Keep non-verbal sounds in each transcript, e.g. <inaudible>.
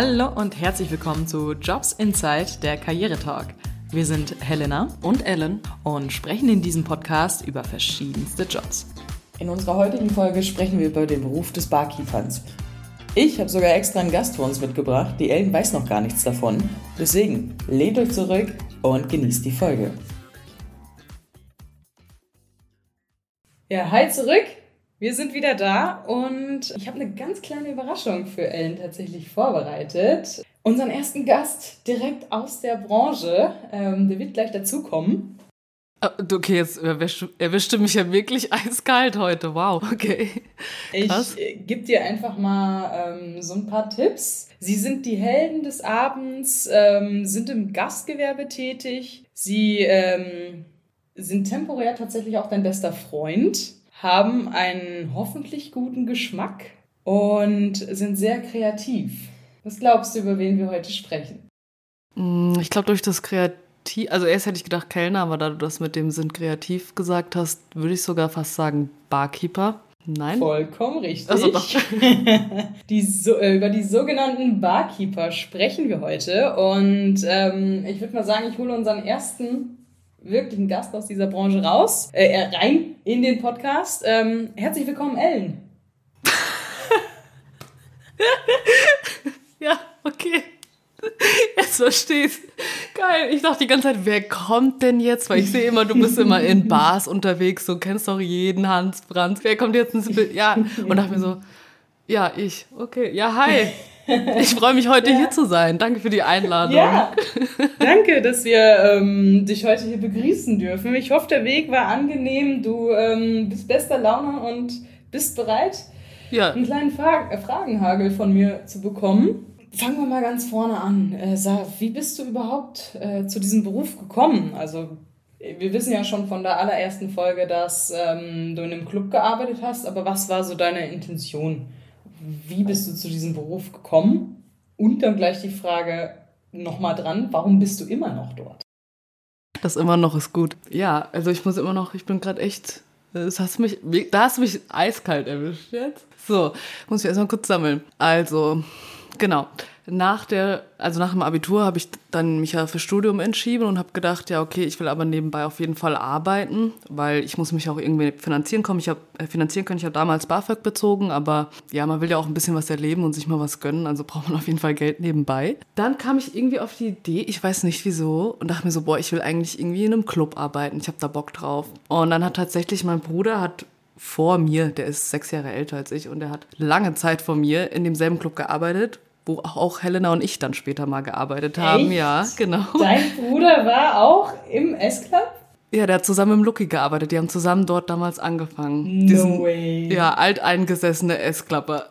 Hallo und herzlich willkommen zu Jobs Inside, der Karrieretalk. Wir sind Helena und Ellen und sprechen in diesem Podcast über verschiedenste Jobs. In unserer heutigen Folge sprechen wir über den Beruf des Barkeepers. Ich habe sogar extra einen Gast für uns mitgebracht. Die Ellen weiß noch gar nichts davon. Deswegen lehnt euch zurück und genießt die Folge. Ja, hi zurück. Wir sind wieder da und ich habe eine ganz kleine Überraschung für Ellen tatsächlich vorbereitet. Unseren ersten Gast direkt aus der Branche, ähm, der wird gleich dazukommen. Ah, okay, jetzt erwischte mich ja wirklich <laughs> eiskalt heute. Wow, okay. Krass. Ich äh, gebe dir einfach mal ähm, so ein paar Tipps. Sie sind die Helden des Abends, ähm, sind im Gastgewerbe tätig. Sie ähm, sind temporär tatsächlich auch dein bester Freund haben einen hoffentlich guten Geschmack und sind sehr kreativ. Was glaubst du, über wen wir heute sprechen? Mm, ich glaube, durch das Kreativ, also erst hätte ich gedacht Kellner, aber da du das mit dem sind kreativ gesagt hast, würde ich sogar fast sagen Barkeeper. Nein? Vollkommen richtig. Also doch. <laughs> die so, äh, über die sogenannten Barkeeper sprechen wir heute. Und ähm, ich würde mal sagen, ich hole unseren ersten wirklich einen Gast aus dieser Branche raus, äh, rein in den Podcast. Ähm, herzlich willkommen, Ellen. <laughs> ja, okay. Jetzt verstehst. Geil. Ich dachte die ganze Zeit, wer kommt denn jetzt? Weil ich sehe immer, du bist immer in <laughs> Bars unterwegs, du kennst doch jeden Hans Brandt. Wer kommt jetzt ins Bild? Ja. Und dachte mir so, ja, ich. Okay. Ja, hi. <laughs> <laughs> Ich freue mich heute ja. hier zu sein. Danke für die Einladung. Ja, <laughs> danke, dass wir ähm, dich heute hier begrüßen dürfen. Ich hoffe, der Weg war angenehm. Du ähm, bist bester Laune und bist bereit, ja. einen kleinen Fra äh, Fragenhagel von mir zu bekommen. Fangen wir mal ganz vorne an. Äh, sag, wie bist du überhaupt äh, zu diesem Beruf gekommen? Also wir wissen ja schon von der allerersten Folge, dass ähm, du in einem Club gearbeitet hast, aber was war so deine Intention? Wie bist du zu diesem Beruf gekommen? Und dann gleich die Frage nochmal dran, warum bist du immer noch dort? Das immer noch ist gut. Ja, also ich muss immer noch, ich bin gerade echt, das hast mich, da hast du mich eiskalt erwischt jetzt. So, muss ich erstmal kurz sammeln. Also, genau nach der, also nach dem Abitur habe ich dann mich ja für Studium entschieden und habe gedacht, ja okay, ich will aber nebenbei auf jeden Fall arbeiten, weil ich muss mich auch irgendwie finanzieren kommen. Ich habe äh, finanzieren können, ich habe damals BAföG bezogen, aber ja, man will ja auch ein bisschen was erleben und sich mal was gönnen, also braucht man auf jeden Fall Geld nebenbei. Dann kam ich irgendwie auf die Idee, ich weiß nicht wieso, und dachte mir so, boah, ich will eigentlich irgendwie in einem Club arbeiten. Ich habe da Bock drauf. Und dann hat tatsächlich mein Bruder hat vor mir, der ist sechs Jahre älter als ich und der hat lange Zeit vor mir in demselben Club gearbeitet wo auch Helena und ich dann später mal gearbeitet haben. Echt? Ja, genau. Dein Bruder war auch im S-Club? Ja, der hat zusammen im Lucky gearbeitet. Die haben zusammen dort damals angefangen. No Diesen, way. Ja, alteingesessene S-Klapper.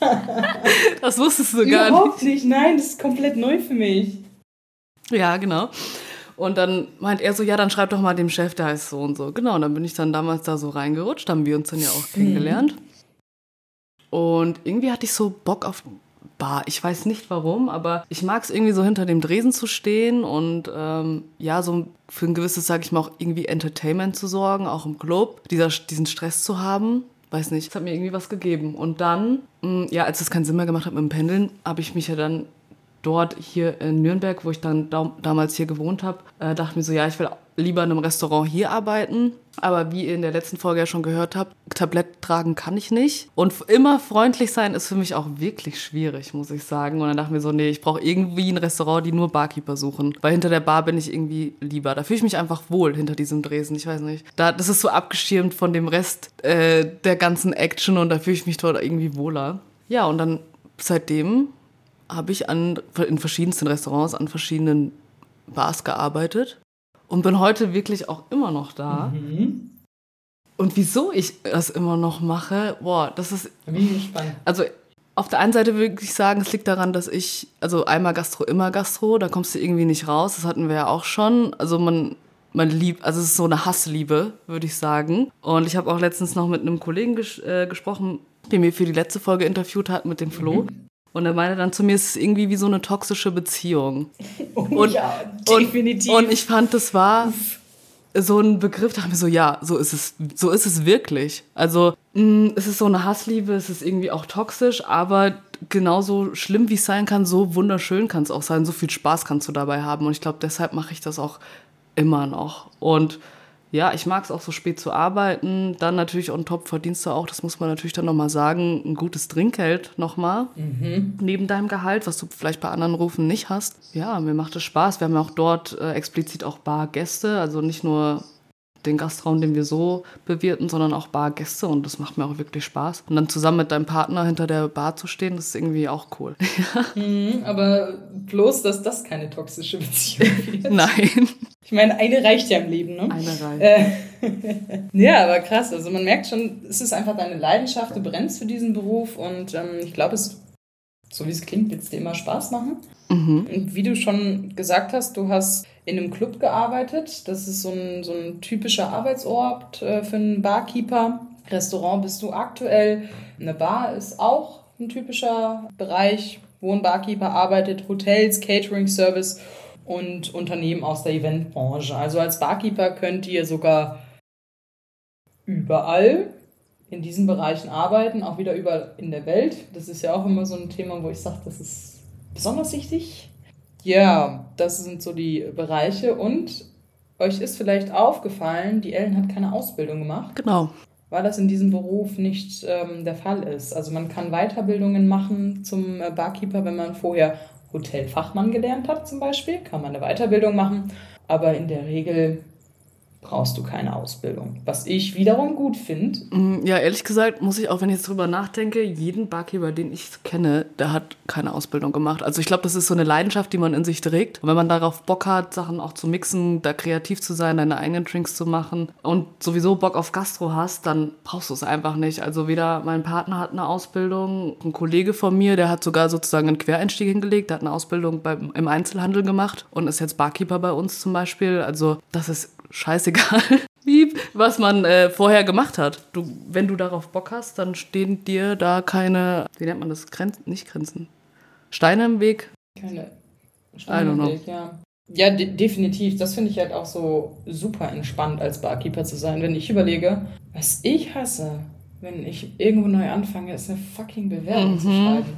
<laughs> das wusstest du gar nicht. Überhaupt nicht. Nein, das ist komplett neu für mich. Ja, genau. Und dann meint er so, ja, dann schreib doch mal dem Chef, der heißt so und so. Genau, und dann bin ich dann damals da so reingerutscht, haben wir uns dann ja auch kennengelernt. Mhm. Und irgendwie hatte ich so Bock auf Bar. Ich weiß nicht warum, aber ich mag es irgendwie so hinter dem Dresen zu stehen und ähm, ja, so für ein gewisses, sag ich mal, auch irgendwie Entertainment zu sorgen, auch im Club, dieser, diesen Stress zu haben. Weiß nicht, es hat mir irgendwie was gegeben. Und dann, mh, mm, ja, als es keinen Sinn mehr gemacht hat mit dem Pendeln, habe ich mich ja dann dort hier in Nürnberg, wo ich dann da, damals hier gewohnt habe, äh, dachte mir so, ja, ich will lieber in einem Restaurant hier arbeiten. Aber wie ihr in der letzten Folge ja schon gehört habt, Tablett tragen kann ich nicht. Und immer freundlich sein ist für mich auch wirklich schwierig, muss ich sagen. Und dann dachte ich mir so, nee, ich brauche irgendwie ein Restaurant, die nur Barkeeper suchen. Weil hinter der Bar bin ich irgendwie lieber. Da fühle ich mich einfach wohl hinter diesem Dresen. Ich weiß nicht. Da, das ist so abgeschirmt von dem Rest äh, der ganzen Action und da fühle ich mich dort irgendwie wohler. Ja, und dann seitdem habe ich an, in verschiedensten Restaurants, an verschiedenen Bars gearbeitet und bin heute wirklich auch immer noch da. Mhm. Und wieso ich das immer noch mache, boah, das ist. Bin gespannt. Also auf der einen Seite würde ich sagen, es liegt daran, dass ich, also einmal Gastro, immer Gastro, da kommst du irgendwie nicht raus. Das hatten wir ja auch schon. Also man, man liebt, also es ist so eine Hassliebe, würde ich sagen. Und ich habe auch letztens noch mit einem Kollegen ges äh, gesprochen, der mir für die letzte Folge interviewt hat mit dem Flo. Mhm. Und er meinte dann zu mir, es ist irgendwie wie so eine toxische Beziehung. <laughs> Oh, und, ja, definitiv. Und, und ich fand, das war so ein Begriff, da haben wir so, ja, so ist es, so ist es wirklich. Also mh, mm, es ist so eine Hassliebe, es ist irgendwie auch toxisch, aber genauso schlimm wie es sein kann, so wunderschön kann es auch sein, so viel Spaß kannst du dabei haben. Und ich glaube, deshalb mache ich das auch immer noch. Und ja, ich mag es auch so spät zu arbeiten. Dann natürlich on top verdienst du auch, das muss man natürlich dann nochmal sagen, ein gutes Trinkgeld nochmal. Mhm. Neben deinem Gehalt, was du vielleicht bei anderen Rufen nicht hast. Ja, mir macht es Spaß. Wir haben ja auch dort äh, explizit auch Bargäste, also nicht nur den Gastraum, den wir so bewirten, sondern auch Bargäste und das macht mir auch wirklich Spaß. Und dann zusammen mit deinem Partner hinter der Bar zu stehen, das ist irgendwie auch cool. <laughs> mhm, aber bloß, dass das keine toxische Beziehung <laughs> wird. Nein. Ich meine, eine reicht ja im Leben, ne? Eine reicht. Äh, <laughs> ja, aber krass. Also man merkt schon, es ist einfach deine Leidenschaft, du brennst für diesen Beruf und ähm, ich glaube, es, so wie es klingt, wird es dir immer Spaß machen. Mhm. Und wie du schon gesagt hast, du hast in einem Club gearbeitet. Das ist so ein, so ein typischer Arbeitsort äh, für einen Barkeeper. Restaurant bist du aktuell. Eine Bar ist auch ein typischer Bereich, wo ein Barkeeper arbeitet. Hotels, Catering Service und Unternehmen aus der Eventbranche. Also als Barkeeper könnt ihr sogar überall in diesen Bereichen arbeiten, auch wieder überall in der Welt. Das ist ja auch immer so ein Thema, wo ich sage, das ist besonders wichtig. Ja, das sind so die Bereiche. Und euch ist vielleicht aufgefallen, die Ellen hat keine Ausbildung gemacht. Genau. Weil das in diesem Beruf nicht ähm, der Fall ist. Also man kann Weiterbildungen machen zum äh, Barkeeper, wenn man vorher Hotelfachmann gelernt hat zum Beispiel, kann man eine Weiterbildung machen. Aber in der Regel brauchst du keine Ausbildung. Was ich wiederum gut finde. Mm, ja, ehrlich gesagt muss ich auch, wenn ich jetzt drüber nachdenke, jeden Barkeeper, den ich kenne, der hat keine Ausbildung gemacht. Also ich glaube, das ist so eine Leidenschaft, die man in sich trägt. Und wenn man darauf Bock hat, Sachen auch zu mixen, da kreativ zu sein, deine eigenen Drinks zu machen und sowieso Bock auf Gastro hast, dann brauchst du es einfach nicht. Also weder mein Partner hat eine Ausbildung, ein Kollege von mir, der hat sogar sozusagen einen Quereinstieg hingelegt, der hat eine Ausbildung beim, im Einzelhandel gemacht und ist jetzt Barkeeper bei uns zum Beispiel. Also das ist scheißegal, <laughs> wie, was man äh, vorher gemacht hat. Du, wenn du darauf Bock hast, dann stehen dir da keine, wie nennt man das, Grenzen, nicht Grenzen, Steine im Weg. Keine Steine im Weg, ja. Ja, de definitiv. Das finde ich halt auch so super entspannt, als Barkeeper zu sein. Wenn ich überlege, was ich hasse, wenn ich irgendwo neu anfange, ist eine fucking Bewerbung mhm. zu schreiben.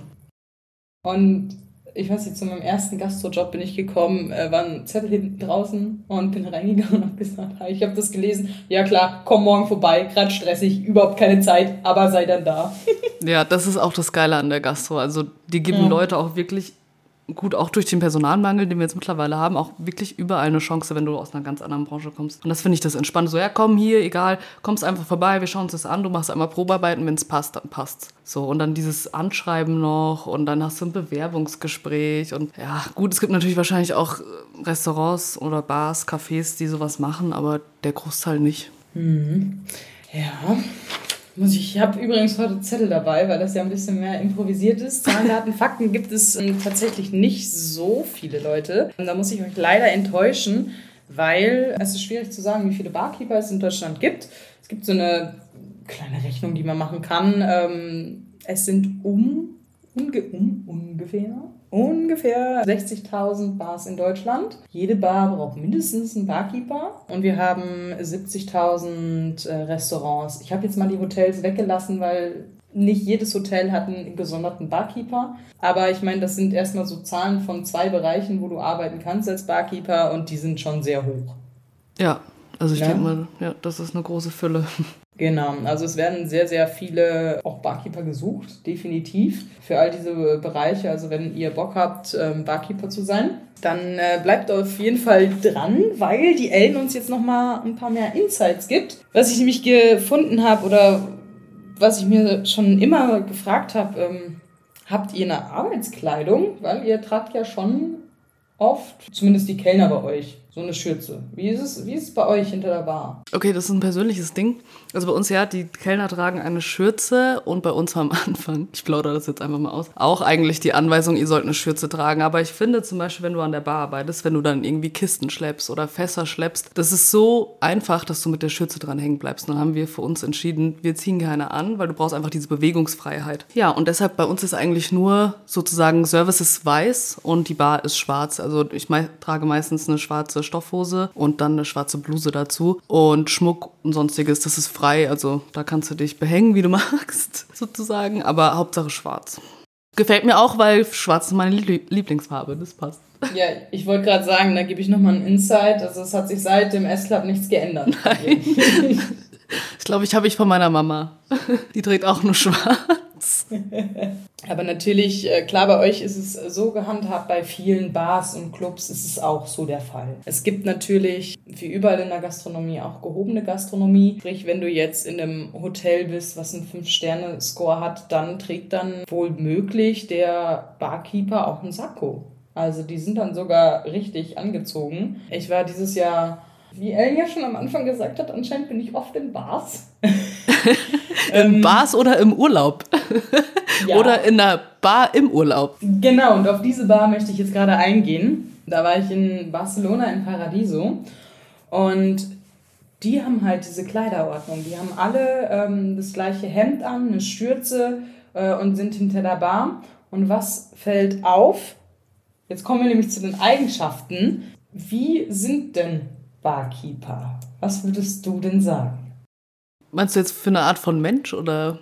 Und ich weiß nicht, zu meinem ersten Gastrojob bin ich gekommen, äh, war ein Zettel hinten draußen und bin reingegangen und habe gesagt, hi, ich habe das gelesen. Ja klar, komm morgen vorbei, gerade stressig, überhaupt keine Zeit, aber sei dann da. ja, das ist auch das Geile an der Gastro. Also die geben ja. Leute auch wirklich gut, auch durch den Personalmangel, den wir jetzt mittlerweile haben, auch wirklich überall eine Chance, wenn du aus einer ganz anderen Branche kommst. Und das finde ich das Entspannte. So, ja, komm hier, egal, kommst einfach vorbei, wir schauen uns das an, du machst einmal Probearbeiten, wenn es passt, dann passt's. So, und dann dieses Anschreiben noch und dann hast du ein Bewerbungsgespräch und ja, gut, es gibt natürlich wahrscheinlich auch Restaurants oder Bars, Cafés, die sowas machen, aber der Großteil nicht. Mhm. Ja, muss ich, ich habe übrigens heute Zettel dabei, weil das ja ein bisschen mehr improvisiert ist. Zahlen, Daten, Fakten gibt es ähm, tatsächlich nicht so viele Leute. Und da muss ich euch leider enttäuschen, weil es ist schwierig zu sagen, wie viele Barkeeper es in Deutschland gibt. Es gibt so eine kleine Rechnung, die man machen kann. Ähm, es sind um, unge, um ungefähr ungefähr 60.000 Bars in Deutschland. Jede Bar braucht mindestens einen Barkeeper und wir haben 70.000 äh, Restaurants. Ich habe jetzt mal die Hotels weggelassen, weil nicht jedes Hotel hat einen gesonderten Barkeeper. Aber ich meine, das sind erstmal so Zahlen von zwei Bereichen, wo du arbeiten kannst als Barkeeper und die sind schon sehr hoch. Ja, also ich ja? denke mal, ja, das ist eine große Fülle. Genau, also es werden sehr, sehr viele auch Barkeeper gesucht, definitiv, für all diese Bereiche. Also wenn ihr Bock habt, ähm, Barkeeper zu sein, dann äh, bleibt auf jeden Fall dran, weil die Ellen uns jetzt nochmal ein paar mehr Insights gibt. Was ich nämlich gefunden habe oder was ich mir schon immer gefragt habe, ähm, habt ihr eine Arbeitskleidung? Weil ihr tragt ja schon oft, zumindest die Kellner bei euch, so eine Schürze. Wie ist es, wie ist es bei euch hinter der Bar? Okay, das ist ein persönliches Ding. Also bei uns ja, die Kellner tragen eine Schürze und bei uns war am <laughs> Anfang, ich plaudere das jetzt einfach mal aus, auch eigentlich die Anweisung, ihr sollt eine Schürze tragen. Aber ich finde zum Beispiel, wenn du an der Bar arbeitest, wenn du dann irgendwie Kisten schleppst oder Fässer schleppst, das ist so einfach, dass du mit der Schürze dran hängen bleibst. Und dann haben wir für uns entschieden, wir ziehen keine an, weil du brauchst einfach diese Bewegungsfreiheit. Ja, und deshalb bei uns ist eigentlich nur sozusagen Service weiß und die Bar ist schwarz. Also ich trage meistens eine schwarze schwarze Stoffhose und dann eine schwarze Bluse dazu. Und Schmuck und sonstiges, das ist frei. Also da kannst du dich behängen, wie du <laughs> magst, sozusagen. Aber Hauptsache schwarz. Gefällt mir auch, weil schwarz ist meine Lieblingsfarbe. Das passt. Ja, ich wollte gerade sagen, da gebe ich nochmal einen Insight. Also es hat sich seit dem S-Club nichts geändert. Nein. <laughs> ich glaube, ich habe ich von meiner Mama. Die trägt auch nur schwarz. Aber natürlich, äh, klar, bei euch ist es so gehandhabt, bei vielen Bars und Clubs ist es auch so der Fall. Es gibt natürlich, wie überall in der Gastronomie, auch gehobene Gastronomie. Sprich, wenn du jetzt in einem Hotel bist, was einen 5-Sterne-Score hat, dann trägt dann wohl möglich der Barkeeper auch einen Sakko. Also die sind dann sogar richtig angezogen. Ich war dieses Jahr, wie Ellen ja schon am Anfang gesagt hat, anscheinend bin ich oft in Bars. <laughs> Im ähm, Bars oder im Urlaub? <laughs> Ja. Oder in einer Bar im Urlaub? Genau, und auf diese Bar möchte ich jetzt gerade eingehen. Da war ich in Barcelona in Paradiso und die haben halt diese Kleiderordnung. Die haben alle ähm, das gleiche Hemd an, eine Stürze äh, und sind hinter der Bar. Und was fällt auf? Jetzt kommen wir nämlich zu den Eigenschaften. Wie sind denn Barkeeper? Was würdest du denn sagen? Meinst du jetzt für eine Art von Mensch oder?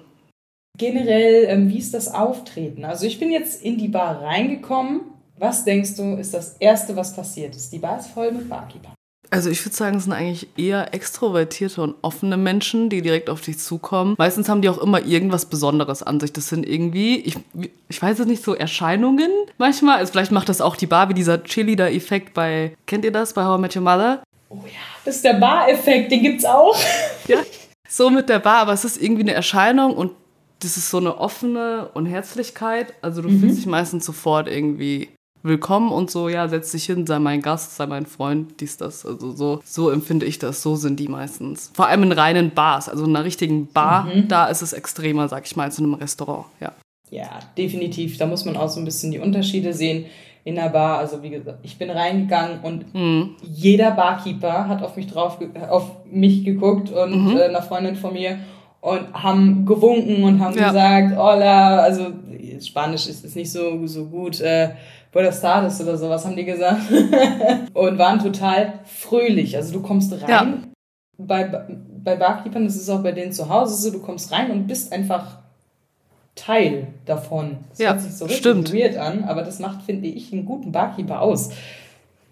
Generell, ähm, wie ist das Auftreten? Also ich bin jetzt in die Bar reingekommen. Was denkst du, ist das Erste, was passiert ist? Die Bar ist voll mit Barkeeper. Also ich würde sagen, es sind eigentlich eher extrovertierte und offene Menschen, die direkt auf dich zukommen. Meistens haben die auch immer irgendwas Besonderes an sich. Das sind irgendwie, ich, ich weiß es nicht, so Erscheinungen manchmal. Also vielleicht macht das auch die Bar, wie dieser Cheerleader-Effekt bei, kennt ihr das, bei How I Met Your Mother? Oh ja, das ist der Bar-Effekt, den gibt's auch. <laughs> Ja, so mit der Bar, aber es ist irgendwie eine Erscheinung und das ist so eine offene Unherzlichkeit. Also du mhm. fühlst dich meistens sofort irgendwie willkommen und so, ja, setz dich hin, sei mein Gast, sei mein Freund, dies, das. Also so, so empfinde ich das, so sind die meistens. Vor allem in reinen Bars, also in einer richtigen Bar, mhm. da ist es extremer, sag ich mal, als in einem Restaurant, ja. Ja, definitiv. Da muss man auch so ein bisschen die Unterschiede sehen in der Bar. Also wie gesagt, ich bin reingegangen und mhm. jeder Barkeeper hat auf mich drauf, auf mich geguckt und mhm. äh, eine Freundin von mir und haben gewunken und haben ja. gesagt, hola, also Spanisch ist, ist nicht so, so gut, äh, Buenos Tardes oder sowas haben die gesagt. <laughs> und waren total fröhlich. Also du kommst rein, ja. bei, bei Barkeepern, das ist auch bei denen zu Hause so, du kommst rein und bist einfach Teil davon. Das ja, hört sich so richtig stimmt. weird an, aber das macht, finde ich, einen guten Barkeeper aus.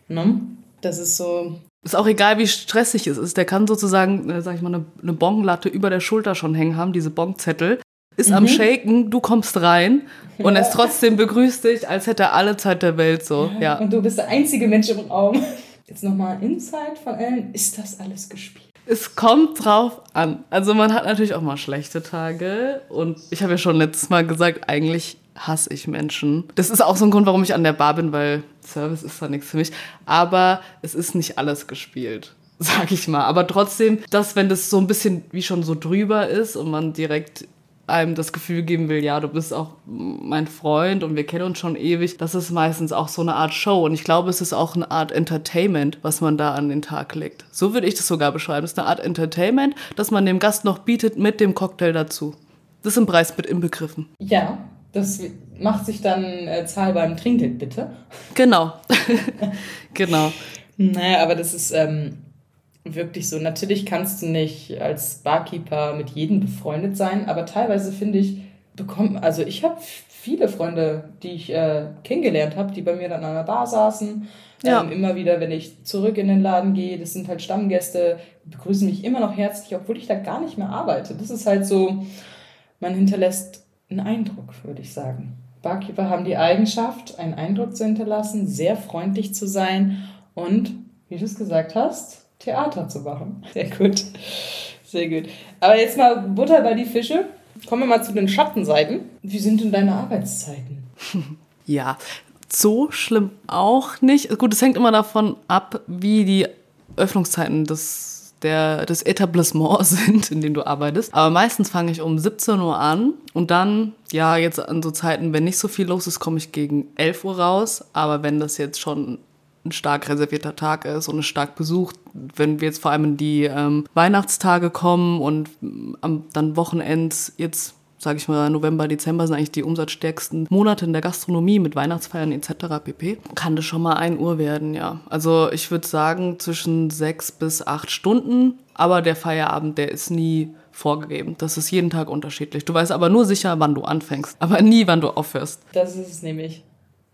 Ne? Das ist so. Ist auch egal, wie stressig es ist. Der kann sozusagen, äh, sag ich mal, eine, eine Bonlatte über der Schulter schon hängen haben, diese Bonzettel. Ist mhm. am Shaken, du kommst rein und <laughs> ja. es trotzdem begrüßt dich, als hätte er alle Zeit der Welt so. Ja. ja. Und du bist der einzige Mensch im Raum. Jetzt nochmal Insight von Ellen. Ist das alles gespielt? Es kommt drauf an. Also man hat natürlich auch mal schlechte Tage. Und ich habe ja schon letztes Mal gesagt, eigentlich hasse ich Menschen. Das ist auch so ein Grund, warum ich an der Bar bin, weil Service ist da nichts für mich. Aber es ist nicht alles gespielt <laughs> sag ich mal. Aber trotzdem, dass wenn das so ein bisschen wie schon so drüber ist und man direkt einem das Gefühl geben will, ja, du bist auch mein Freund und wir kennen uns schon ewig, das ist meistens auch so eine Art Show. Und ich glaube, es ist auch eine Art Entertainment, was man da an den Tag legt. So würde ich das sogar beschreiben. Es ist eine Art Entertainment, das man dem Gast noch bietet mit dem Cocktail dazu. Das ist im Preis mit inbegriffen. Ja, das macht sich dann äh, zahlbar im Trinkgeld, bitte. Genau. <laughs> genau. Naja, aber das ist, ähm, wirklich so. Natürlich kannst du nicht als Barkeeper mit jedem befreundet sein, aber teilweise finde ich, bekommt, also ich habe viele Freunde, die ich äh, kennengelernt habe, die bei mir dann an der Bar saßen. Ja. Ähm, immer wieder, wenn ich zurück in den Laden gehe, das sind halt Stammgäste, begrüßen mich immer noch herzlich, obwohl ich da gar nicht mehr arbeite. Das ist halt so, man hinterlässt einen Eindruck, würde ich sagen. Barkeeper haben die Eigenschaft, einen Eindruck zu hinterlassen, sehr freundlich zu sein und, wie du es gesagt hast, Theater zu machen. <laughs> Sehr gut. Sehr gut. Aber jetzt mal Butter bei die Fische. Kommen wir mal zu den Schattenseiten. Wie sind denn deine Arbeitszeiten? <laughs> Ja, so schlimm auch nicht. Gut, es hängt immer davon ab, wie die Öffnungszeiten des, der, des Etablissements <laughs> sind, in dem du arbeitest. Aber meistens fange ich um 17 Uhr an und dann, ja, jetzt an so Zeiten, wenn nicht so viel los ist, komme ich gegen 11 Uhr raus. Aber wenn das jetzt schon ein stark reservierter Tag ist und ist stark besucht. Wenn wir jetzt vor allem in die ähm, Weihnachtstage kommen und ähm, dann Wochenends, jetzt sage ich mal, November, Dezember sind eigentlich die umsatzstärksten Monate in der Gastronomie mit Weihnachtsfeiern etc. pp. Kann das schon mal 1 Uhr werden, ja. Also ich würde sagen zwischen sechs bis acht Stunden, aber der Feierabend, der ist nie vorgegeben. Das ist jeden Tag unterschiedlich. Du weißt aber nur sicher, wann du anfängst, aber nie, wann du aufhörst. Das ist es nämlich.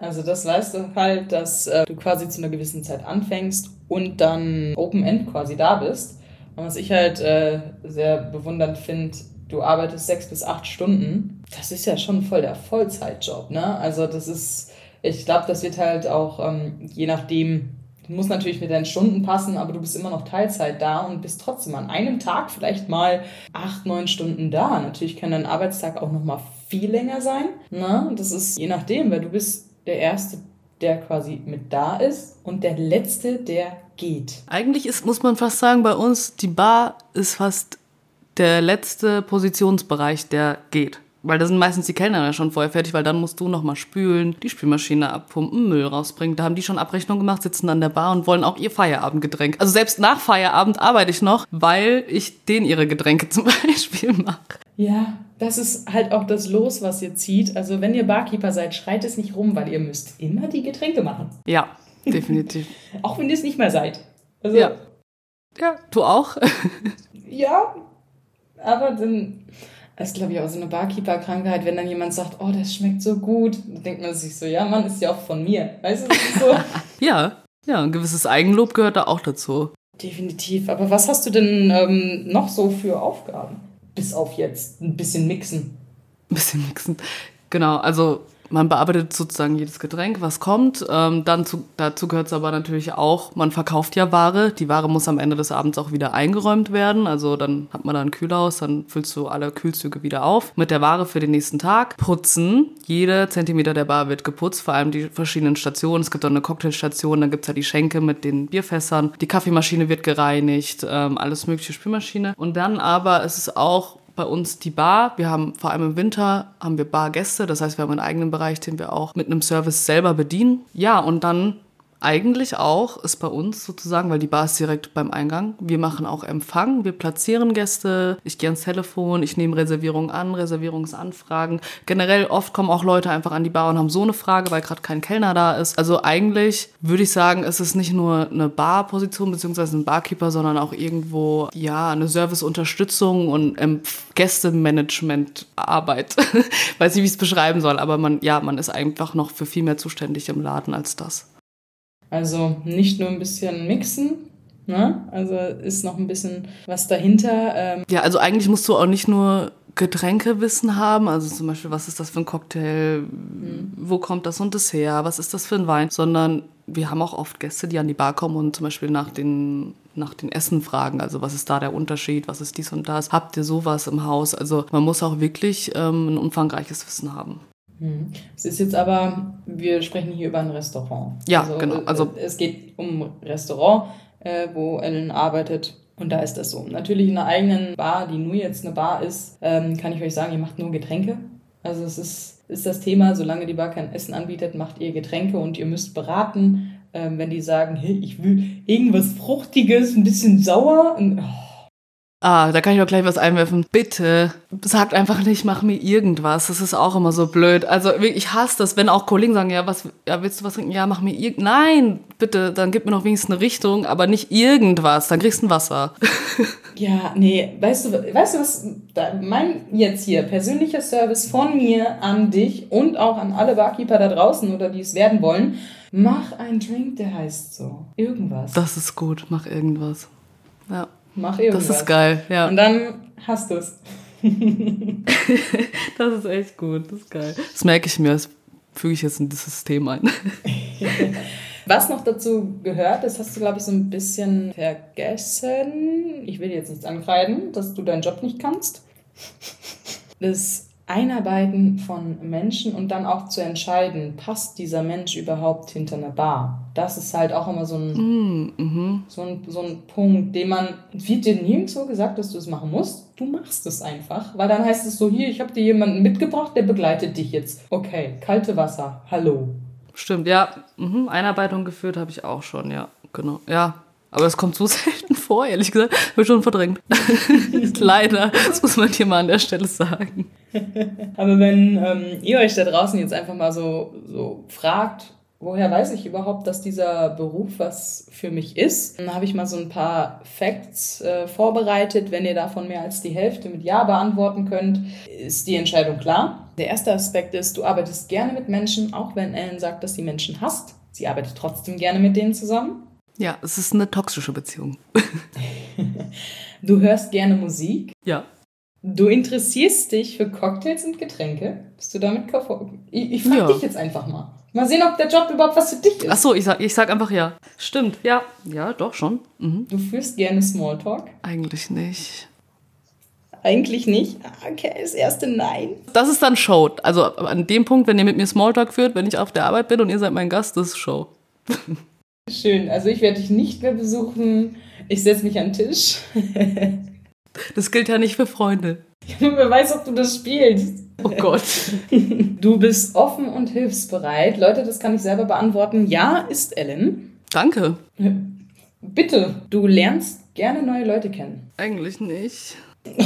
Also das weißt du halt, dass äh, du quasi zu einer gewissen Zeit anfängst und dann Open End quasi da bist. Und was ich halt äh, sehr bewundernd finde, du arbeitest sechs bis acht Stunden. Das ist ja schon voll der Vollzeitjob, ne? Also das ist, ich glaube, das wird halt auch ähm, je nachdem, muss natürlich mit deinen Stunden passen, aber du bist immer noch Teilzeit da und bist trotzdem an einem Tag vielleicht mal acht, neun Stunden da. Natürlich kann dein Arbeitstag auch noch mal viel länger sein. Ne? Das ist je nachdem, weil du bist der Erste, der quasi mit da ist und der Letzte, der geht. Eigentlich ist, muss man fast sagen, bei uns, die Bar ist fast der letzte Positionsbereich, der geht. Weil da sind meistens die Kellner ja schon vorher fertig, weil dann musst du nochmal spülen, die Spülmaschine abpumpen, Müll rausbringen. Da haben die schon Abrechnung gemacht, sitzen an der Bar und wollen auch ihr Feierabendgetränk. Also selbst nach Feierabend arbeite ich noch, weil ich denen ihre Getränke <laughs> zum Beispiel mache. Ja, das ist halt auch das Los, was ihr zieht. Also wenn ihr Barkeeper seid, schreit es nicht rum, weil ihr müsst immer die Getränke machen. Ja, definitiv. <laughs> auch wenn ihr es nicht mehr seid. Also, ja. Ja, du auch? <laughs> ja, aber dann das ist, glaube ich, auch so eine Barkeeper-Krankheit, wenn dann jemand sagt, oh, das schmeckt so gut, dann denkt man sich so, ja, Mann, ist ja auch von mir. Weißt du, so. <laughs> ja, ja, ein gewisses Eigenlob gehört da auch dazu. Definitiv. Aber was hast du denn ähm, noch so für Aufgaben? Bis auf jetzt ein bisschen mixen. Ein bisschen mixen. Genau, also man bearbeitet sozusagen jedes Getränk, was kommt. Ähm, dann zu, dazu gehört es aber natürlich auch, man verkauft ja Ware. Die Ware muss am Ende des Abends auch wieder eingeräumt werden. Also dann hat man da ein Kühlhaus, dann füllst du alle Kühlzüge wieder auf mit der Ware für den nächsten Tag. Putzen. Jeder Zentimeter der Bar wird geputzt, vor allem die verschiedenen Stationen. Es gibt auch eine Cocktailstation, dann gibt es ja die Schenke mit den Bierfässern. Die Kaffeemaschine wird gereinigt, ähm, alles mögliche Spülmaschine. Und dann aber ist es auch bei uns die Bar. Wir haben vor allem im Winter haben wir Bargäste, das heißt, wir haben einen eigenen Bereich, den wir auch mit einem Service selber bedienen. Ja, und dann eigentlich auch ist bei uns sozusagen, weil die Bar ist direkt beim Eingang. Wir machen auch Empfang, wir platzieren Gäste, ich gehe ans Telefon, ich nehme Reservierungen an, Reservierungsanfragen. Generell oft kommen auch Leute einfach an die Bar und haben so eine Frage, weil gerade kein Kellner da ist. Also eigentlich würde ich sagen, ist es nicht nur eine Barposition bzw. ein Barkeeper, sondern auch irgendwo ja eine Serviceunterstützung und Gästemanagement-Arbeit. <laughs> Weiß nicht, wie ich es beschreiben soll, aber man ja, man ist einfach noch für viel mehr zuständig im Laden als das. Also nicht nur ein bisschen mixen, ne? Also ist noch ein bisschen was dahinter. Ähm. Ja, also eigentlich musst du auch nicht nur Getränkewissen haben, also zum Beispiel, was ist das für ein Cocktail, mhm. wo kommt das und das her, was ist das für ein Wein, sondern wir haben auch oft Gäste, die an die Bar kommen und zum Beispiel nach den, nach den Essen fragen, also was ist da der Unterschied, was ist dies und das, habt ihr sowas im Haus, also man muss auch wirklich ähm, ein umfangreiches Wissen haben. Mhm. Es ist jetzt aber, wir sprechen hier über ein Restaurant. Ja, also, genau. Äh, also es geht um ein Restaurant, äh, wo Ellen arbeitet. Und da ist das so. Natürlich in einer eigenen Bar, die nur jetzt eine Bar ist, ähm, kann ich euch sagen, ihr macht nur Getränke. Also es ist, ist das Thema, solange die Bar kein Essen anbietet, macht ihr Getränke und ihr müsst beraten, ähm, wenn die sagen, hey, ich will irgendwas Fruchtiges, ein bisschen sauer. Und, oh, Ah, da kann ich auch gleich was einwerfen. Bitte, sagt einfach nicht, mach mir irgendwas. Das ist auch immer so blöd. Also ich hasse das, wenn auch Kollegen sagen, ja, was, ja, willst du was trinken? Ja, mach mir irgend. Nein, bitte, dann gib mir noch wenigstens eine Richtung, aber nicht irgendwas. Dann kriegst du ein Wasser. <laughs> Ja, nee, weißt du, weißt du was, mein jetzt hier persönlicher Service von mir an dich und auch an alle Barkeeper da draußen oder die es werden wollen. Mach einen Drink, der heißt so. Irgendwas. Das ist gut, mach irgendwas. Ja. Mach irgendwas. Das ist geil, ja. Und dann hast du es. <laughs> das ist echt gut, das ist geil. Das merke ich mir, das füge ich jetzt in das System ein. <laughs> Was noch dazu gehört, das hast du, glaube ich, so ein bisschen vergessen. Ich will dir jetzt nichts ankreiden, dass du deinen Job nicht kannst. Das Einarbeiten von Menschen und dann auch zu entscheiden, passt dieser Mensch überhaupt hinter einer Bar? Das ist halt auch immer so ein, mm, mm so ein, so ein Punkt, den man, wird dir nirgendwo gesagt, dass du es machen musst. Du machst es einfach, weil dann heißt es so, hier, ich habe dir jemanden mitgebracht, der begleitet dich jetzt. Okay, kalte Wasser, hallo. Stimmt, ja. Mhm. Einarbeitung geführt habe ich auch schon, ja, genau. Ja, Aber es kommt so <laughs> selten vor, ehrlich gesagt. Wird schon verdrängt. <laughs> Leider, das muss man dir mal an der Stelle sagen. Aber wenn ähm, ihr euch da draußen jetzt einfach mal so, so fragt, woher weiß ich überhaupt, dass dieser Beruf was für mich ist? Dann habe ich mal so ein paar Facts äh, vorbereitet. Wenn ihr davon mehr als die Hälfte mit Ja beantworten könnt, ist die Entscheidung klar. Der erste Aspekt ist, du arbeitest gerne mit Menschen, auch wenn Ellen sagt, dass sie Menschen hasst. Sie arbeitet trotzdem gerne mit denen zusammen. Ja, es ist eine toxische Beziehung. du hörst gerne Musik. Ja. Du interessierst dich für Cocktails und Getränke. Bist du damit Ich, ich frage ja. dich jetzt einfach mal. Mal sehen, ob der Job überhaupt was für dich ist. Ach so, ich sag, ich sag einfach ja. Stimmt, ja. Ja, doch schon. Mhm. Du führst gerne Smalltalk? Eigentlich nicht. Eigentlich nicht? Okay, das erste Nein. Das ist dann Show. Also an dem Punkt, wenn ihr mit mir Smalltalk führt, wenn ich auf der Arbeit bin und ihr seid mein Gast, das ist Show. <laughs> Schön. Also ich werde dich nicht mehr besuchen. Ich setze mich an den Tisch. das gilt ja nicht für Freunde. <laughs> Wer weiß, ob du das spielst. Oh Gott. <laughs> Du bist offen und hilfsbereit. Leute, das kann ich selber beantworten. Ja, ist Ellen. Danke. Bitte, du lernst gerne neue Leute kennen. Eigentlich nicht. <laughs>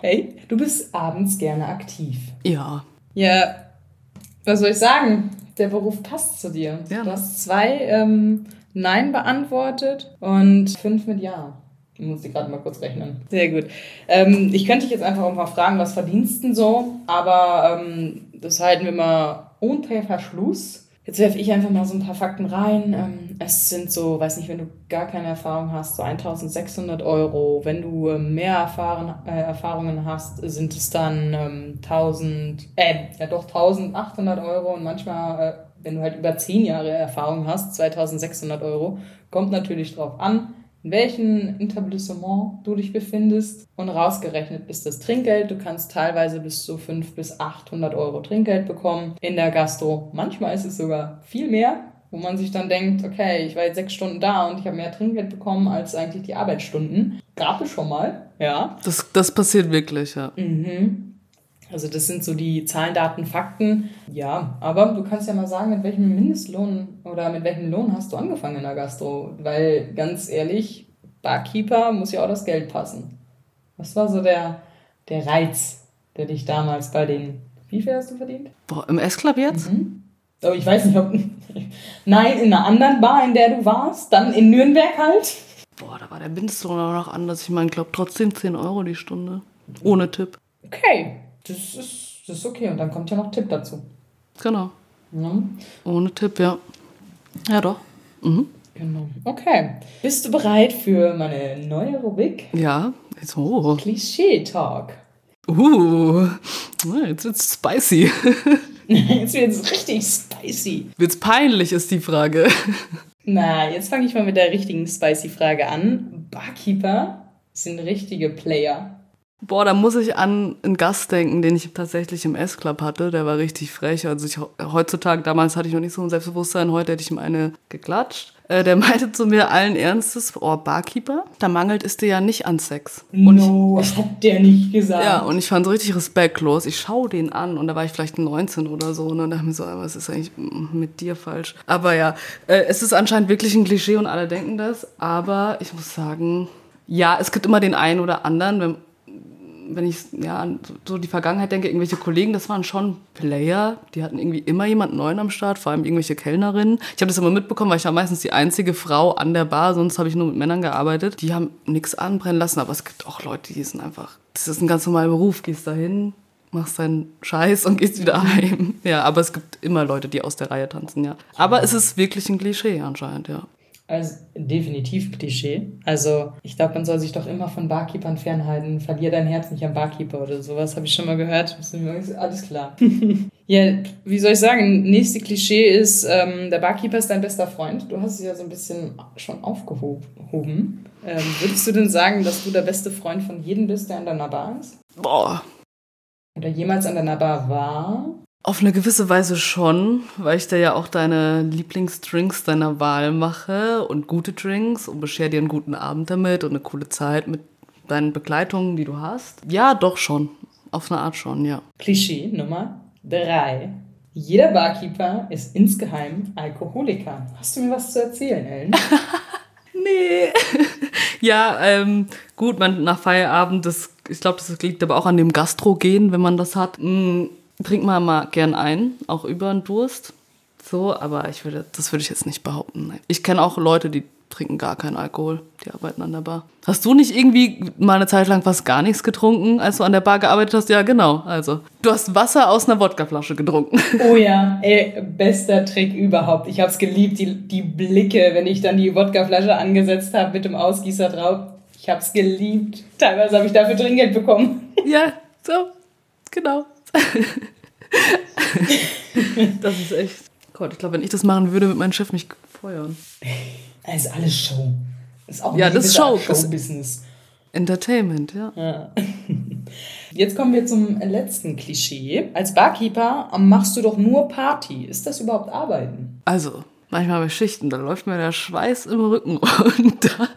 Hey, du bist abends gerne aktiv. Ja. Ja, was soll ich sagen? Der Beruf passt zu dir. Ja. Du hast zwei ähm, Nein beantwortet und fünf mit Ja. Ich muss die gerade mal kurz rechnen. Sehr gut. Ähm, ich könnte dich jetzt einfach auch mal fragen, was verdienst du so? Aber ähm, das halten wir mal unter Verschluss. Jetzt werfe ich einfach mal so ein paar Fakten rein. Ähm, es sind so, weiß nicht, wenn du gar keine Erfahrung hast, so 1600 Euro. Wenn du ähm, mehr erfahren, äh, Erfahrungen hast, sind es dann ähm, 1000, äh, ja doch 1800 Euro und manchmal, äh, wenn du halt über 10 Jahre Erfahrung hast, 2600 Euro. Kommt natürlich drauf an in welchem Etablissement du dich befindest und rausgerechnet ist das Trinkgeld. Du kannst teilweise bis zu 500 bis 800 Euro Trinkgeld bekommen in der Gastro. Manchmal ist es sogar viel mehr, wo man sich dann denkt, okay, ich war jetzt sechs Stunden da und ich habe mehr Trinkgeld bekommen als eigentlich die Arbeitsstunden. Gab es schon mal, ja. Das, das passiert wirklich, ja. Mhm. Also das sind so die Zahlen, Daten, Fakten. Ja, aber du kannst ja mal sagen, mit welchem Mindestlohn oder mit welchem Lohn hast du angefangen in der Gastro? Weil ganz ehrlich, Barkeeper muss ja auch das Geld passen. Was war so der, der Reiz, der dich damals bei den... Wie viel hast du verdient? Boah, im S-Club jetzt? Mhm. Oh, ich weiß nicht, ob... <laughs> Nein, in einer anderen Bar, in der du warst. Dann in Nürnberg halt. Boah, da war der Mindestlohn auch noch anders. Ich meine, ich glaube trotzdem 10 Euro die Stunde. Ohne Tipp. Okay, das ist, das ist okay. Und dann kommt ja noch Tipp dazu. Genau. Ja. Ohne Tipp, ja. Ja, doch. Mhm. Genau. Okay. Bist du bereit für meine neue Rubrik? Ja. So. Klischee-Talk. Uh, jetzt wird's spicy. <laughs> jetzt wird's richtig spicy. Wird's peinlich, ist die Frage. Na, jetzt fange ich mal mit der richtigen spicy Frage an. Barkeeper sind richtige Player. Boah, da muss ich an einen Gast denken, den ich tatsächlich im S-Club hatte. Der war richtig frech. Also ich, heutzutage, damals hatte ich noch nicht so ein Selbstbewusstsein, heute hätte ich ihm eine geklatscht. Äh, der <laughs> meinte zu mir allen Ernstes, oh, Barkeeper, da mangelt es dir ja nicht an Sex. Und no, ich, hat der nicht gesagt. Ja, und ich fand es richtig respektlos. Ich schaue den an und da war ich vielleicht 19 oder so. Und dann dachte ich mir so, was ist eigentlich mit dir falsch? Aber ja, äh, es ist anscheinend wirklich ein Klischee und alle denken das. Aber ich muss sagen, ja, es gibt immer den einen oder anderen, wenn wenn ich ja an so die Vergangenheit denke, irgendwelche Kollegen, das waren schon Player, die hatten irgendwie immer jemand Neuen am Start, vor allem irgendwelche Kellnerinnen. Ich habe das immer mitbekommen, weil ich war meistens die einzige Frau an der Bar, sonst habe ich nur mit Männern gearbeitet. Die haben nichts anbrennen lassen, aber es gibt auch Leute, die sind einfach, das ist ein ganz normaler Beruf, gehst dahin, machst deinen Scheiß und gehst wieder heim. Ja, aber es gibt immer Leute, die aus der Reihe tanzen, ja. Aber es ist wirklich ein Klischee anscheinend, ja. Also definitiv Klischee. Also ich glaube, man soll sich doch immer von Barkeepern fernhalten. Verlier dein Herz nicht am Barkeeper oder sowas. Habe ich schon mal gehört. Alles klar. <laughs> ja, wie soll ich sagen? Nächste Klischee ist, ähm, der Barkeeper ist dein bester Freund. Du hast es ja so ein bisschen schon aufgehoben. Ähm, würdest du denn sagen, dass du der beste Freund von jedem bist, der an deiner Bar ist? Boah. Oder jemals an deiner Bar war? Auf eine gewisse Weise schon, weil ich da ja auch deine Lieblingsdrinks deiner Wahl mache und gute Drinks und beschere dir einen guten Abend damit und eine coole Zeit mit deinen Begleitungen, die du hast. Ja, doch schon. Auf eine Art schon, ja. Klischee Nummer drei. Jeder Barkeeper ist insgeheim Alkoholiker. Hast du mir was zu erzählen, Ellen? <laughs> nee. <laughs> ja, ähm, gut, man, nach Feierabend, das, ich glaube, das liegt aber auch an dem Gastrogen, wenn man das hat. Mm, trinkt man mal gern ein, auch über den Durst. So, aber ich würde, das würde ich jetzt nicht behaupten. Ich kenne auch Leute, die trinken gar keinen Alkohol. Die arbeiten an der Bar. Hast du nicht irgendwie mal eine Zeit lang fast gar nichts getrunken, als du an der Bar gearbeitet hast? Ja, genau. Also, du hast Wasser aus einer Wodkaflasche getrunken. <laughs> Oh ja, ey, bester Trick überhaupt. Ich hab's geliebt, die, die Blicke, wenn ich dann die Wodkaflasche angesetzt habe mit dem Ausgießer drauf. Ich hab's geliebt. Teilweise habe ich dafür Trinkgeld bekommen. Ja, so, genau. <laughs> <laughs> das ist echt. Gott, ich glaube, wenn ich das machen würde, würde mein Chef mich feuern. Das ist alles Show. Das ist auch ja, das ist Show. Showbusiness. Entertainment, ja. ja. <laughs> Jetzt kommen wir zum letzten Klischee. Als Barkeeper machst du doch nur Party. Ist das überhaupt Arbeiten? Also, manchmal bei Schichten, da läuft mir der Schweiß im Rücken <laughs> runter.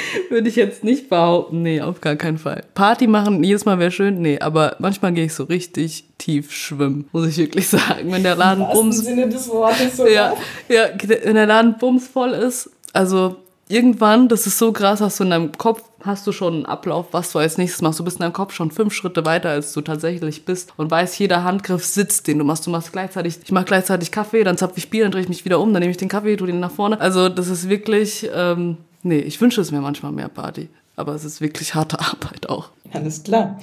<laughs> Würde ich jetzt nicht behaupten. Nee, auf gar keinen Fall. Party machen jedes Mal wäre schön. Nee, aber manchmal gehe ich so richtig tief schwimmen, muss ich wirklich <laughs> sagen. Wenn der Laden bums. Sinne des Wortes sogar. Ja, ja, wenn der Laden bums voll ist. Also irgendwann, das ist so krass, hast du in deinem Kopf, hast du schon einen Ablauf, was du als nächstes machst. Du bist in deinem Kopf schon fünf Schritte weiter, als du tatsächlich bist und weißt, jeder Handgriff sitzt, den du machst. Du machst gleichzeitig, ich mache gleichzeitig Kaffee, dann zapfe ich Bier, dann drehe ich mich wieder um, dann nehme ich den Kaffee, tu den nach vorne. Also das ist wirklich, ähm, Nee, ich wünsche es mir manchmal mehr Party. Aber es ist wirklich harte Arbeit auch. Alles klar.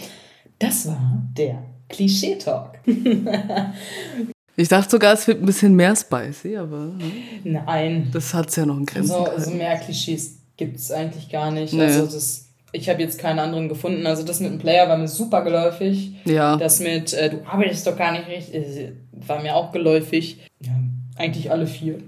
Das war der Klischee-Talk. <laughs> ich dachte sogar, es wird ein bisschen mehr spicy, aber. Ne? Nein. Das hat es ja noch in Grenzen. Also, also mehr Klischees gibt es eigentlich gar nicht. Nee. Also das, ich habe jetzt keine anderen gefunden. Also das mit dem Player war mir super geläufig. Ja. Das mit, äh, du arbeitest doch gar nicht richtig, äh, war mir auch geläufig. Ja, eigentlich alle vier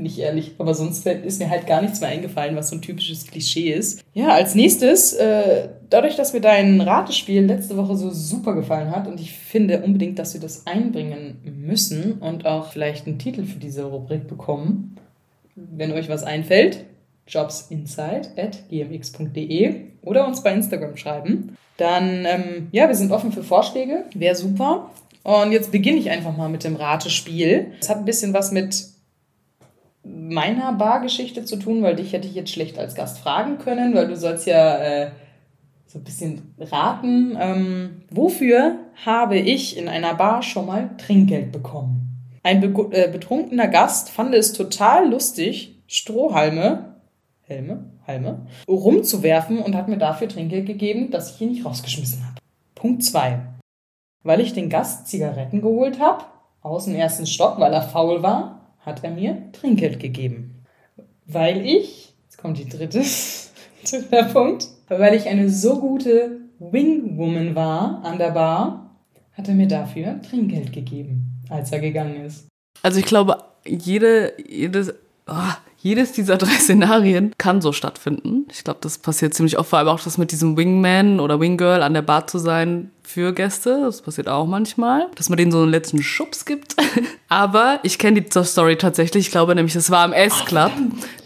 bin ich ehrlich. Aber sonst ist mir halt gar nichts mehr eingefallen, was so ein typisches Klischee ist. Ja, als nächstes, äh, dadurch, dass mir dein Ratespiel letzte Woche so super gefallen hat und ich finde unbedingt, dass wir das einbringen müssen und auch vielleicht einen Titel für diese Rubrik bekommen, wenn euch was einfällt, jobsinside at gmx.de oder uns bei Instagram schreiben. Dann, ähm, ja, wir sind offen für Vorschläge, wäre super. Und jetzt beginne ich einfach mal mit dem Ratespiel. Es hat ein bisschen was mit meiner Bargeschichte zu tun, weil dich hätte ich jetzt schlecht als Gast fragen können, weil du sollst ja äh, so ein bisschen raten. Ähm, wofür habe ich in einer Bar schon mal Trinkgeld bekommen? Ein be äh, betrunkener Gast fand es total lustig, Strohhalme, Helme, Halme, rumzuwerfen und hat mir dafür Trinkgeld gegeben, dass ich ihn nicht rausgeschmissen habe. Punkt 2. Weil ich den Gast Zigaretten geholt habe, aus dem ersten Stock, weil er faul war, hat er mir Trinkgeld gegeben. Weil ich, jetzt kommt die dritte, <laughs> dritter Punkt, weil ich eine so gute Wingwoman war an der Bar, hat er mir dafür Trinkgeld gegeben, als er gegangen ist. Also ich glaube, jede, jedes, oh, jedes dieser <laughs> drei Szenarien kann so stattfinden. Ich glaube, das passiert ziemlich oft, vor allem auch das mit diesem Wingman oder Winggirl an der Bar zu sein für Gäste. Das passiert auch manchmal, dass man denen so einen letzten Schubs gibt. <laughs> Aber ich kenne die Story tatsächlich. Ich glaube nämlich, es war im S-Club,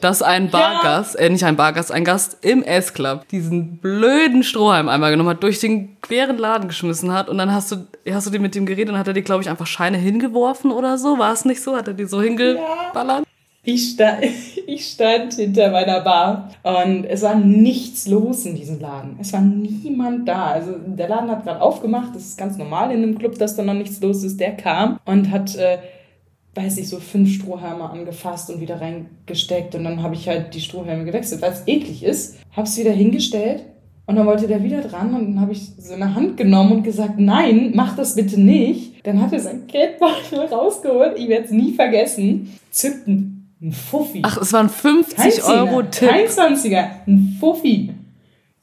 dass ein Bargast, äh, nicht ein Bargast, ein Gast im S-Club diesen blöden Strohhalm einmal genommen hat, durch den queren Laden geschmissen hat und dann hast du, hast du die mit dem geredet und hat er dir, glaube ich, einfach Scheine hingeworfen oder so. War es nicht so? Hat er die so hingeballert? Ja. Ich stand, <laughs> ich stand hinter meiner Bar und es war nichts los in diesem Laden. Es war niemand da. Also der Laden hat gerade aufgemacht. Das ist ganz normal in einem Club, dass da noch nichts los ist. Der kam und hat, äh, weiß ich, so fünf Strohhalme angefasst und wieder reingesteckt. Und dann habe ich halt die Strohhalme gewechselt, weil es eklig ist. Habe es wieder hingestellt und dann wollte der wieder dran und dann habe ich so eine Hand genommen und gesagt, nein, mach das bitte nicht. Dann hat er sein Geldbeutel <laughs> rausgeholt, ich werde es nie vergessen, zückt ein Fuffi. Ach, es waren 50 Euro Tipp. Kein 20er, ein Fuffi.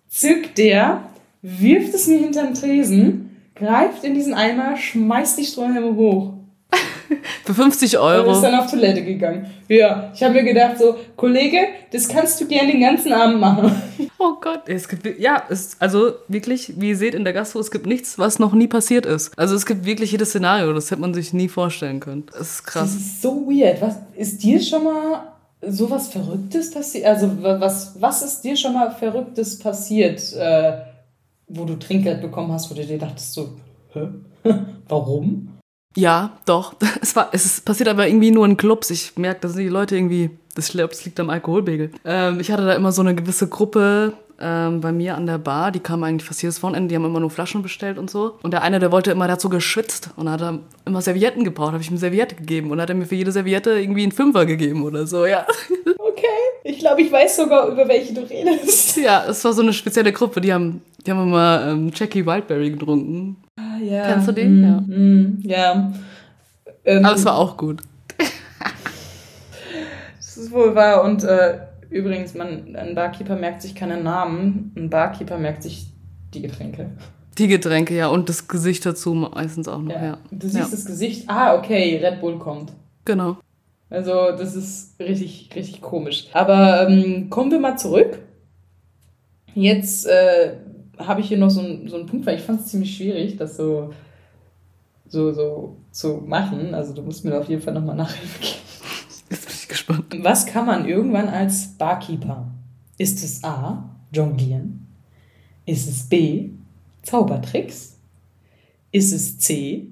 Zückt der, wirft es mir hinterm Tresen, greift in diesen Eimer, schmeißt die Strohhalme hoch. <laughs> Für 50 Euro. Und ist dann auf Toilette gegangen. Ja, ich habe mir gedacht so, Kollege, das kannst du gern den ganzen Abend machen. <laughs> Oh Gott, es gibt, ja, es, also wirklich, wie ihr seht in der Gastro, es gibt nichts, was noch nie passiert ist. Also es gibt wirklich jedes Szenario, das hätte man sich nie vorstellen können. Das ist krass. Das ist so weird. Was, ist dir schon mal sowas Verrücktes passiert? Also was, was ist dir schon mal Verrücktes passiert, äh, wo du Trinkgeld bekommen hast, wo du dir dachtest so, hä? <laughs> Warum? Ja, doch. <laughs> Es, war, es passiert aber irgendwie nur in Clubs. Ich merke, dass die Leute irgendwie, das, ich glaube, es liegt am Alkoholpegel. Ähm, ich hatte da immer so eine gewisse Gruppe ähm, bei mir an der Bar, die kamen eigentlich fast jedes Wochenende, die haben immer nur Flaschen bestellt und so. Und der eine, der wollte immer dazu geschwitzt und hat dann immer Servietten gebraucht, habe ich ihm Serviette gegeben und hat er mir für jede Serviette irgendwie einen Fünfer gegeben oder so, ja. <laughs> Okay, ich glaube, ich weiß sogar, über welche du redest. Ja, es war so eine spezielle Gruppe, die haben, die haben immer ähm, Jackie Wildberry getrunken. Ah, ja. Kennst du den? Mm, ja. Mm, ja. Ähm, Aber es war auch gut. <laughs> das ist wohl wahr und äh, Übrigens, man, ein Barkeeper merkt sich keine Namen, ein Barkeeper merkt sich die Getränke. Die Getränke, ja, und das Gesicht dazu meistens auch noch, ja. ja. Du siehst ja. das Gesicht, ah, okay, Red Bull kommt. Genau. Also, das ist richtig, richtig komisch. Aber ähm, kommen wir mal zurück. Jetzt äh, habe ich hier noch so, ein, so einen Punkt, weil ich fand es ziemlich schwierig, das so, so, so zu machen. Also, du musst mir da auf jeden Fall nochmal Nachhilfe geben gespannt. Was kann man irgendwann als Barkeeper? Ist es A. Jonglieren? Ist es B. Zaubertricks? Ist es C.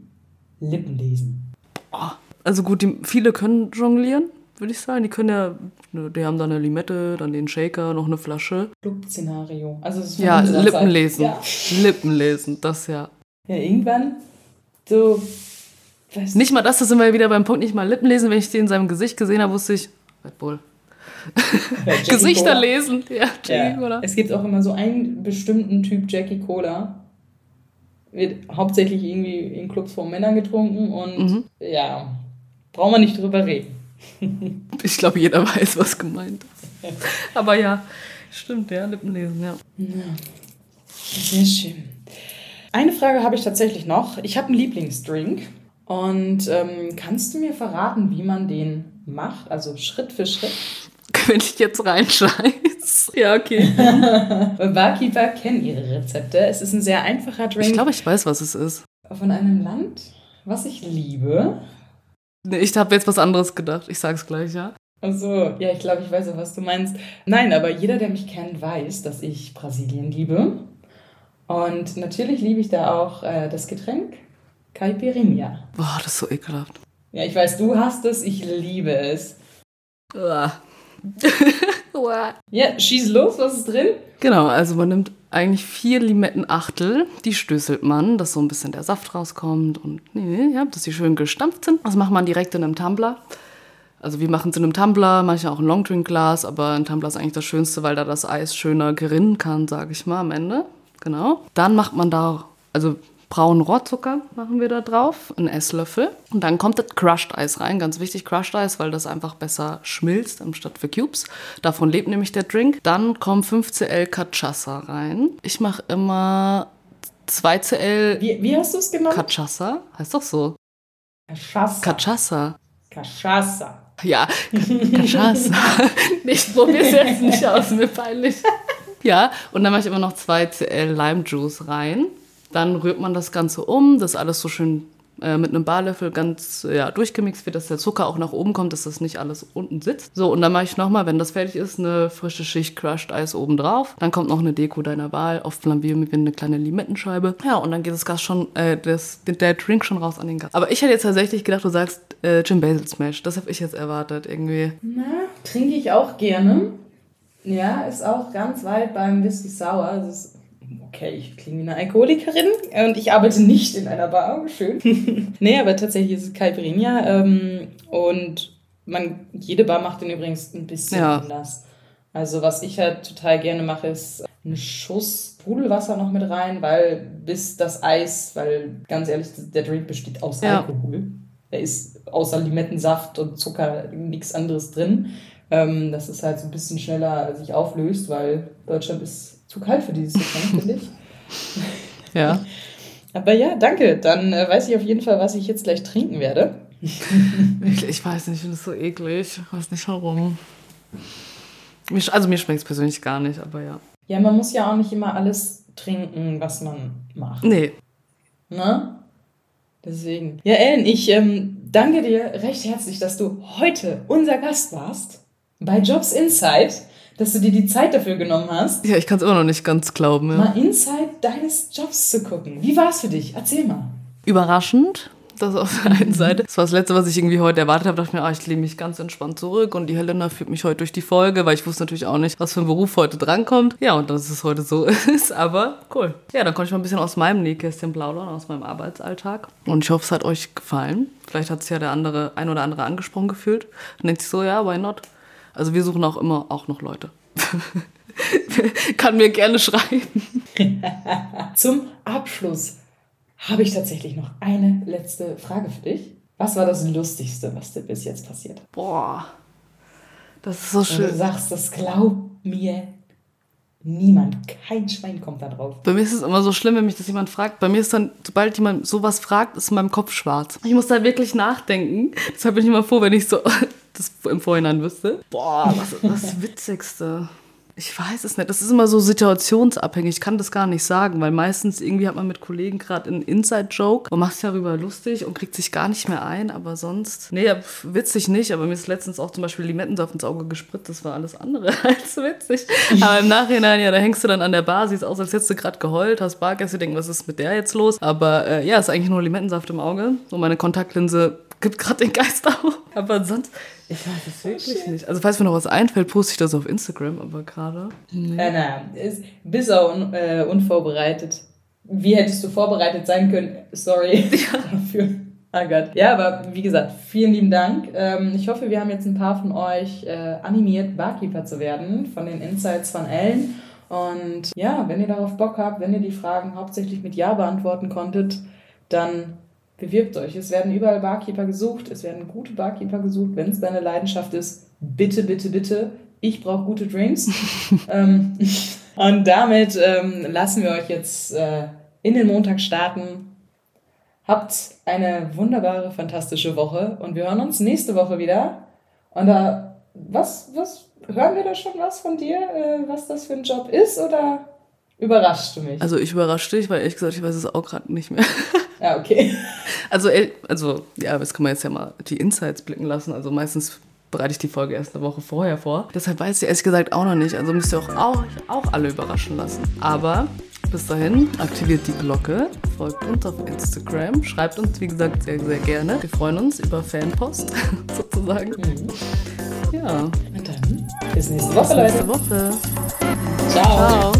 Lippenlesen? Oh, also gut, die, viele können jonglieren, würde ich sagen. Die können ja, ne, die haben dann eine Limette, dann den Shaker, noch eine Flasche. Club-Szenario. Also ja, Lippenlesen. Ja. Lippenlesen, das ja. Ja, irgendwann so Weiß nicht mal das, da sind wir wieder beim Punkt, nicht mal Lippen lesen. Wenn ich den in seinem Gesicht gesehen habe, wusste ich, Red Bull. <laughs> Gesichter Cola. lesen. Ja, Jackie ja. Cola. Es gibt auch immer so einen bestimmten Typ Jackie Cola. Wird hauptsächlich irgendwie in Clubs von Männern getrunken und mhm. ja, brauchen wir nicht drüber reden. <laughs> ich glaube, jeder weiß, was gemeint ist. Aber ja, stimmt, ja, Lippenlesen, ja. ja. Sehr schön. Eine Frage habe ich tatsächlich noch. Ich habe einen Lieblingsdrink. Und ähm, kannst du mir verraten, wie man den macht? Also Schritt für Schritt? Wenn ich jetzt reinscheiß. Ja, okay. <laughs> Barkeeper kennen ihre Rezepte. Es ist ein sehr einfacher Drink. Ich glaube, ich weiß, was es ist. Von einem Land, was ich liebe. Nee, ich habe jetzt was anderes gedacht. Ich sag's gleich, ja. Also, ja, ich glaube, ich weiß auch, was du meinst. Nein, aber jeder, der mich kennt, weiß, dass ich Brasilien liebe. Und natürlich liebe ich da auch äh, das Getränk Caipirinha. Boah, das ist so ekelhaft. Ja, ich weiß, du hast es, ich liebe es. <laughs> ja, schieß los, was ist drin? Genau, also man nimmt eigentlich vier Limettenachtel, die stößelt man, dass so ein bisschen der Saft rauskommt und nee, ja, dass sie schön gestampft sind. Das macht man direkt in einem Tumbler. Also wir machen es in einem Tumbler, manchmal auch ein Longdrink-Glas, aber ein Tumbler ist eigentlich das Schönste, weil da das Eis schöner gerinnen kann, sage ich mal, am Ende. Genau. Dann macht man da, also braunen Rohrzucker machen wir da drauf, einen Esslöffel. Und dann kommt das Crushed Eis rein. Ganz wichtig, Crushed Eis, weil das einfach besser schmilzt anstatt für Cubes. Davon lebt nämlich der Drink. Dann kommen 5 Cl Cachaça rein. Ich mache immer 2 Cl. Wie, wie hast du es genannt? Cachaça. Heißt doch so. Cachaça. Cachaça. Cachaça. Ja, Cachaça. <laughs> ich probiere es jetzt nicht aus, mir peinlich. Ja, und dann mache ich immer noch 2 Cl Lime Juice rein. Dann rührt man das Ganze um, dass alles so schön äh, mit einem Barlöffel ganz ja, durchgemixt wird, dass der Zucker auch nach oben kommt, dass das nicht alles unten sitzt. So, und dann mache ich nochmal, wenn das fertig ist, eine frische Schicht Crushed Eis oben drauf. Dann kommt noch eine Deko deiner Wahl. Oft flambieren wir eine kleine Limettenscheibe. Ja, und dann geht das Gas schon, äh, das, der Drink schon raus an den Gas. Aber ich hätte jetzt tatsächlich gedacht, du sagst äh, Jim Basil Smash. Das habe ich jetzt erwartet, irgendwie. Na, trinke ich auch gerne. Ja, ist auch ganz weit beim Whisky Sour. Ist okay, ich klinge wie eine Alkoholikerin und ich arbeite nicht in einer Bar. Schön. <laughs> nee, aber tatsächlich ist es Caipirinha ähm, und man, jede Bar macht den übrigens ein bisschen ja. anders. Also was ich halt total gerne mache, ist einen Schuss Sprudelwasser noch mit rein, weil bis das Eis, weil ganz ehrlich, der Drink besteht aus ja. Alkohol. Da ist außer Limettensaft und Zucker nichts anderes drin. Ähm, dass es halt so ein bisschen schneller sich auflöst, weil Deutschland ist zu kalt für dieses Getränk, finde ich. <laughs> Ja. Aber ja, danke. Dann äh, weiß ich auf jeden Fall, was ich jetzt gleich trinken werde. ich, weiß nicht, ich finde es so eklig. Ich weiß nicht warum. Also mir schmeckt es persönlich gar nicht, aber ja. Ja, man muss ja auch nicht immer alles trinken, was man macht. Nee. Ne? Deswegen. Ja, Ellen, ich ähm, danke dir recht herzlich, dass du heute unser Gast warst bei Jobs Insight dass du dir die Zeit dafür genommen hast. Ja, ich kann es immer noch nicht ganz glauben. Ja. Mal inside deines Jobs zu gucken. Wie war es für dich? Erzähl mal. Überraschend. Das auf der einen Seite. Das war das Letzte, was ich irgendwie heute erwartet habe. Da dachte ich mir, ah, ich lehne mich ganz entspannt zurück und die Helena führt mich heute durch die Folge, weil ich wusste natürlich auch nicht, was für ein Beruf heute drankommt. Ja, und dass es heute so <laughs> ist, aber cool. Ja, dann konnte ich mal ein bisschen aus meinem Nähkästchen plaudern, aus meinem Arbeitsalltag. Und ich hoffe, es hat euch gefallen. Vielleicht hat es ja der andere, ein oder andere angesprochen gefühlt. Dann denkt sich so, ja, why not? Also wir suchen auch immer auch noch Leute. <laughs> Kann mir gerne schreiben. <laughs> Zum Abschluss habe ich tatsächlich noch eine letzte Frage für dich. Was war das Lustigste, was dir bis jetzt passiert? Boah, das ist so schön. Und du sagst, das glaub mir niemand, kein Schwein kommt da drauf. Bei mir ist es immer so schlimm, wenn mich das jemand fragt. Bei mir ist dann, sobald jemand sowas fragt, ist in meinem Kopf schwarz. Ich muss da wirklich nachdenken. Deshalb bin ich immer froh, wenn ich so das im Vorhinein wüsste. Boah, was das Witzigste? Ich weiß es nicht. Das ist immer so situationsabhängig. Ich kann das gar nicht sagen, weil meistens irgendwie hat man mit Kollegen gerade einen Inside-Joke und macht sich darüber lustig und kriegt sich gar nicht mehr ein. Aber sonst, nee, witzig nicht. Aber mir ist letztens auch zum Beispiel Limettensaft ins Auge gespritzt. Das war alles andere <laughs> als witzig. Aber im Nachhinein, ja, da hängst du dann an der Bar, siehst aus, als hättest du gerade geheult, hast Bargäste, denken, was ist mit der jetzt los? Aber äh, ja, ist eigentlich nur Limettensaft im Auge. Und meine Kontaktlinse gibt gerade den Geist auf. Aber sonst, ich weiß es wirklich oh, nicht. Also falls mir noch was einfällt, poste ich das auf Instagram, aber gerade. Nee. Äh, na, ist, auch un, äh, unvorbereitet. Wie hättest du vorbereitet sein können? Sorry <laughs> ja. dafür. Oh Gott. Ja, aber wie gesagt, vielen lieben Dank. Ähm, ich hoffe, wir haben jetzt ein paar von euch äh, animiert, Barkeeper zu werden, von den Insights von Ellen. Und ja, wenn ihr darauf Bock habt, wenn ihr die Fragen hauptsächlich mit Ja beantworten konntet, dann bewirbt euch. Es werden überall Barkeeper gesucht, es werden gute Barkeeper gesucht. Wenn es deine Leidenschaft ist, bitte, bitte, bitte. Ich brauche gute Drinks. <laughs> ähm, und damit ähm, lassen wir euch jetzt äh, in den Montag starten. Habt eine wunderbare, fantastische Woche und wir hören uns nächste Woche wieder. Und da, was, was, hören wir da schon was von dir, äh, was das für ein Job ist oder überrascht du mich? Also ich überrasche dich, weil ehrlich gesagt, ich weiß es auch gerade nicht mehr. <laughs> Ja, okay. <laughs> Also, also, ja, das kann man jetzt ja mal die Insights blicken lassen. Also meistens bereite ich die Folge erst eine Woche vorher vor. Deshalb weiß ich ehrlich gesagt auch noch nicht. Also müsst ihr auch, auch, auch alle überraschen lassen. Aber bis dahin, aktiviert die Glocke, folgt uns auf Instagram, schreibt uns, wie gesagt, sehr, sehr gerne. Wir freuen uns über Fanpost, <laughs> sozusagen. Mhm. Ja. Und dann bis nächste Woche, bis nächste Woche. Ciao. Ciao.